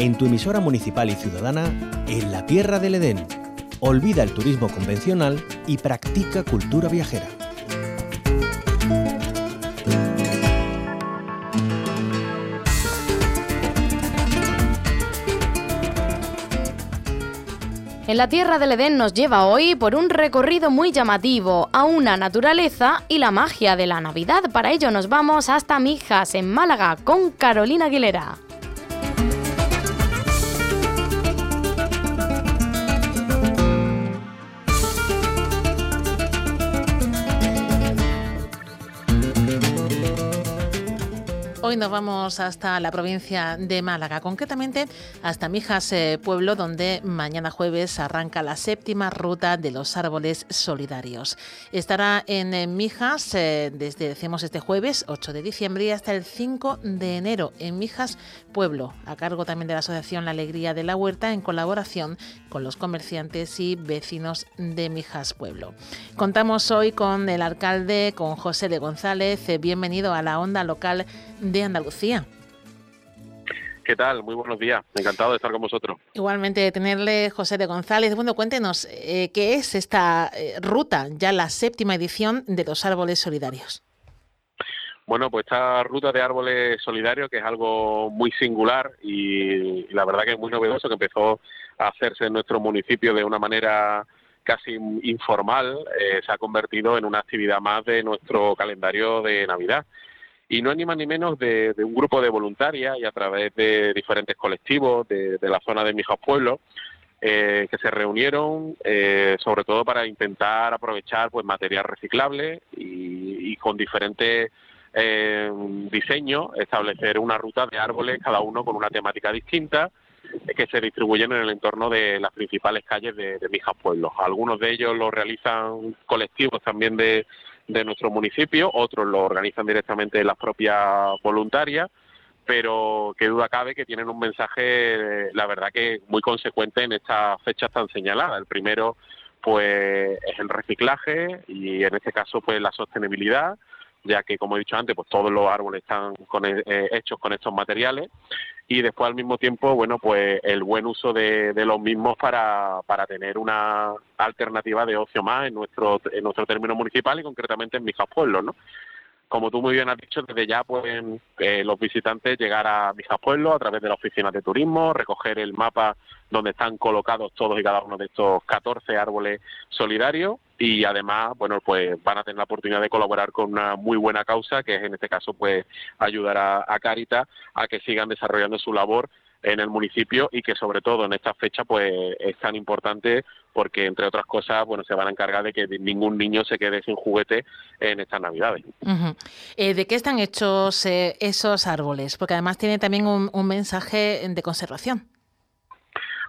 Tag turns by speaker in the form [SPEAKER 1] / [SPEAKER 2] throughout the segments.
[SPEAKER 1] en tu emisora municipal y ciudadana, en la Tierra del Edén. Olvida el turismo convencional y practica cultura viajera.
[SPEAKER 2] En la Tierra del Edén nos lleva hoy por un recorrido muy llamativo a una naturaleza y la magia de la Navidad. Para ello nos vamos hasta Mijas, en Málaga, con Carolina Aguilera.
[SPEAKER 3] Hoy nos vamos hasta la provincia de Málaga, concretamente hasta Mijas eh, Pueblo, donde mañana jueves arranca la séptima ruta de los árboles solidarios. Estará en eh, Mijas eh, desde, decimos, este jueves 8 de diciembre hasta el 5 de enero en Mijas Pueblo, a cargo también de la Asociación La Alegría de la Huerta, en colaboración con los comerciantes y vecinos de Mijas Pueblo. Contamos hoy con el alcalde, con José de González. Bienvenido a la onda local de Andalucía.
[SPEAKER 4] ¿Qué tal? Muy buenos días. Encantado de estar con vosotros.
[SPEAKER 3] Igualmente de tenerle José de González. Bueno, cuéntenos, eh, ¿qué es esta eh, ruta, ya la séptima edición de los árboles solidarios?
[SPEAKER 4] Bueno, pues esta ruta de árboles solidarios, que es algo muy singular y, la verdad que es muy novedoso, que empezó a hacerse en nuestro municipio de una manera casi informal, eh, se ha convertido en una actividad más de nuestro calendario de Navidad y no ni más ni menos de, un grupo de voluntarias y a través de diferentes colectivos de, la zona de Mijas Pueblo eh, que se reunieron eh, sobre todo para intentar aprovechar pues material reciclable y, con diferentes eh, diseños establecer una ruta de árboles cada uno con una temática distinta que se distribuyen en el entorno de las principales calles de, de Mijas Pueblo. Algunos de ellos lo realizan colectivos también de, de nuestro municipio, otros lo organizan directamente las propias voluntarias, pero qué duda cabe que tienen un mensaje, la verdad que muy consecuente en estas fechas tan señaladas. El primero, pues, es el reciclaje y en este caso, pues, la sostenibilidad ya que como he dicho antes, pues todos los árboles están eh, hechos con estos materiales y después al mismo tiempo, bueno, pues el buen uso de, los mismos para, para tener una alternativa de ocio más en nuestro en nuestro término municipal y concretamente en Mijas Pueblos, ¿no? Como tú muy bien has dicho, desde ya pueden eh, los visitantes llegar a Pueblo a través de la oficina de turismo, recoger el mapa donde están colocados todos y cada uno de estos 14 árboles solidarios y además, bueno, pues van a tener la oportunidad de colaborar con una muy buena causa, que es en este caso, pues ayudar a, a Caritas a que sigan desarrollando su labor en el municipio y que sobre todo en esta fecha pues es tan importante porque entre otras cosas bueno se van a encargar de que ningún niño se quede sin juguete en estas navidades.
[SPEAKER 3] Eh, ¿De qué están hechos eh, esos árboles? Porque además tiene también un, mensaje de conservación.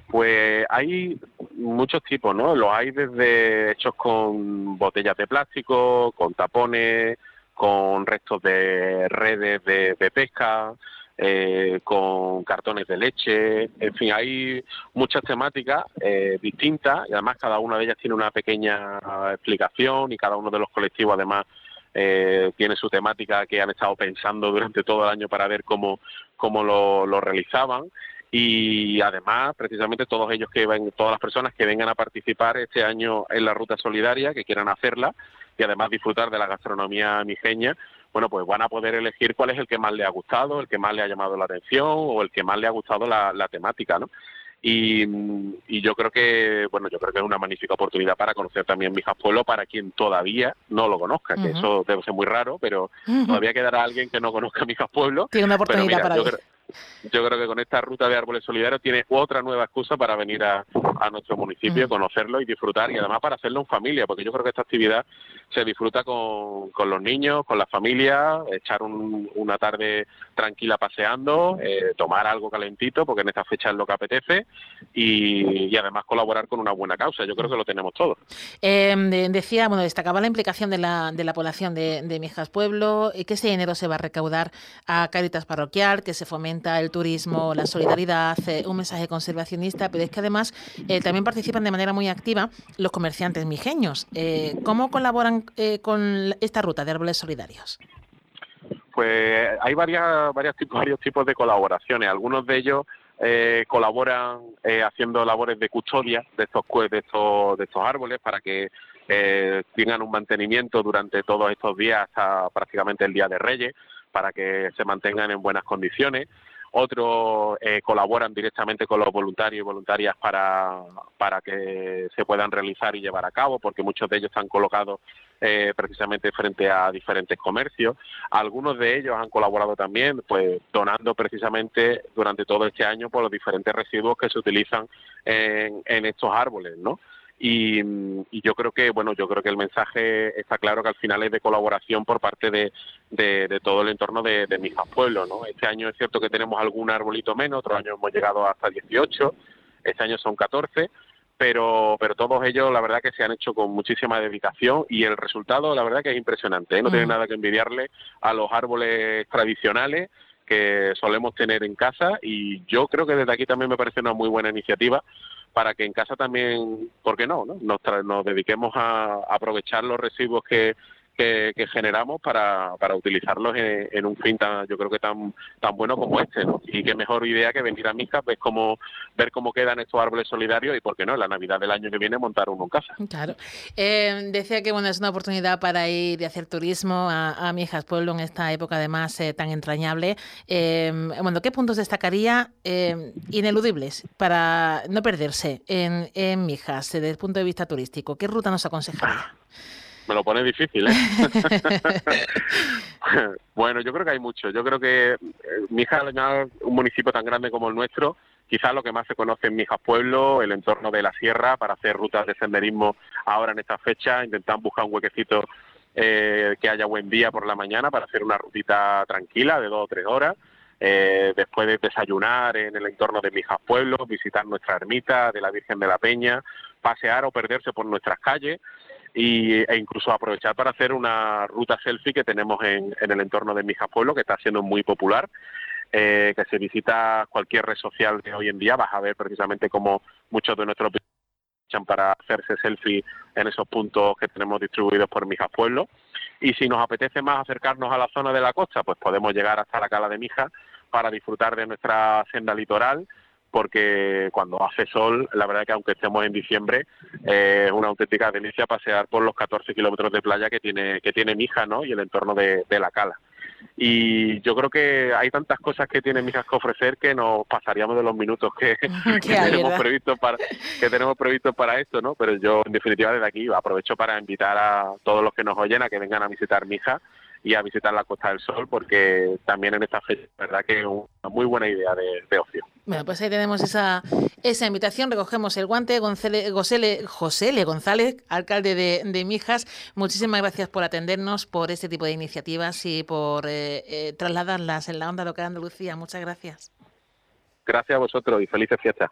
[SPEAKER 4] Pues hay muchos tipos, ¿no? Los hay desde hechos con botellas de plástico, con tapones, con restos de redes de pesca, eh, con cartones de leche, en fin, hay muchas temáticas eh, distintas y además cada una de ellas tiene una pequeña explicación y cada uno de los colectivos además eh, tiene su temática que han estado pensando durante todo el año para ver cómo, cómo lo, lo realizaban. Y además precisamente todos ellos que ven, todas las personas que vengan a participar este año en la ruta solidaria, que quieran hacerla y además disfrutar de la gastronomía mijeña, bueno, pues van a poder elegir cuál es el que más le ha gustado, el que más le ha llamado la atención o el que más le ha gustado la, temática, ¿no? Y, yo creo que bueno yo creo que es una magnífica oportunidad para conocer también Mijas Pueblo para quien todavía no lo conozca que eso debe ser muy raro pero todavía quedará alguien que no conozca Mijas Pueblo.
[SPEAKER 3] Tiene una oportunidad para
[SPEAKER 4] yo creo que con esta ruta de árboles solidarios tiene otra nueva excusa para venir a, nuestro municipio, mm. conocerlo y disfrutar y además para hacerlo en familia, porque yo creo que esta actividad se disfruta con, los niños, con la familia, echar una tarde tranquila paseando, eh, tomar algo calentito, porque en esta fecha es lo que apetece y, además colaborar con una buena causa. Yo creo que lo tenemos todo.
[SPEAKER 3] Eh, decía, bueno, destacaba la implicación de la, de la población de, de Mijas Pueblo, que ese dinero se va a recaudar a Caritas Parroquial, que se fomenta el turismo, la solidaridad, eh, un mensaje conservacionista, pero es que además eh, también participan de manera muy activa los comerciantes mijeños. Eh, ¿Cómo colaboran con esta ruta de árboles solidarios?
[SPEAKER 4] Pues hay varias, tipos, varios tipos de colaboraciones. Algunos de ellos eh, colaboran eh, haciendo labores de custodia de estos, de estos, de estos árboles para que eh, tengan un mantenimiento durante todos estos días hasta prácticamente el Día de Reyes, para que se mantengan en buenas condiciones otros eh, colaboran directamente con los voluntarios y voluntarias para, para que se puedan realizar y llevar a cabo, porque muchos de ellos están colocados eh, precisamente frente a diferentes comercios. Algunos de ellos han colaborado también, pues donando precisamente durante todo este año por los diferentes residuos que se utilizan en, en estos árboles, ¿no? Y, yo creo que bueno yo creo que el mensaje está claro que al final es de colaboración por parte de, de, todo el entorno de, de Mijas Pueblo no este año es cierto que tenemos algún arbolito menos otro año hemos llegado hasta 18 este año son 14 pero pero todos ellos la verdad que se han hecho con muchísima dedicación y el resultado la verdad que es impresionante ¿eh? no tiene mm. nada que envidiarle a los árboles tradicionales que solemos tener en casa y yo creo que desde aquí también me parece una muy buena iniciativa para que en casa también, ¿por qué no? no? Nos, nos dediquemos a aprovechar los residuos que, que, generamos para, para utilizarlos en, un fin tan, yo creo que tan tan bueno como este, ¿no? Y qué mejor idea que venir a Mica, ver cómo, ver cómo quedan estos árboles solidarios y, ¿por qué no?, la Navidad del año que viene montar uno en casa.
[SPEAKER 3] Claro. Eh, decía que, bueno, es una oportunidad para ir y hacer turismo a, a Mijas Pueblo en esta época, además, eh, tan entrañable. Eh, bueno, ¿qué puntos destacaría ineludibles para no perderse en, en Mijas desde el punto de vista turístico? ¿Qué ruta nos aconsejaría?
[SPEAKER 4] me lo pone difícil, ¿eh? bueno, yo creo que hay mucho. Yo creo que eh, Mijas, un municipio tan grande como el nuestro, quizás lo que más se conoce en Mijas Pueblo, el entorno de la sierra, para hacer rutas de senderismo ahora en esta fecha, intentar buscar un huequecito eh, que haya buen día por la mañana para hacer una rutita tranquila de dos o tres horas. Eh, después de desayunar en el entorno de Mijas Pueblo, visitar nuestra ermita de la Virgen de la Peña, pasear o perderse por nuestras calles y, e incluso aprovechar para hacer una ruta selfie que tenemos en, en el entorno de Mijas Pueblo, que está siendo muy popular. Eh, que se visita cualquier red social de hoy en día, vas a ver precisamente cómo muchos de nuestros echan para hacerse selfie en esos puntos que tenemos distribuidos por Mijas Pueblo. Y si nos apetece más acercarnos a la zona de la costa, pues podemos llegar hasta la Cala de Mijas para disfrutar de nuestra senda litoral porque cuando hace sol, la verdad que aunque estemos en diciembre, eh, es una auténtica delicia pasear por los 14 kilómetros de playa que tiene, que tiene Mija, ¿no? Y el entorno de, la cala. Y yo creo que hay tantas cosas que tiene Mijas que ofrecer que nos pasaríamos de los minutos que, tenemos previsto para que tenemos previsto para esto, ¿no? Pero yo en definitiva desde aquí aprovecho para invitar a todos los que nos oyen a que vengan a visitar Mija y a visitar la Costa del Sol porque también en esta fecha, verdad que es una muy buena idea de, ocio.
[SPEAKER 3] Bueno, pues ahí tenemos esa, esa invitación, recogemos el guante. González, José Le González, alcalde de, Mijas, muchísimas gracias por atendernos, por este tipo de iniciativas y por eh, eh, trasladarlas en la onda local de Andalucía. Muchas gracias.
[SPEAKER 4] Gracias a vosotros y felices fiestas.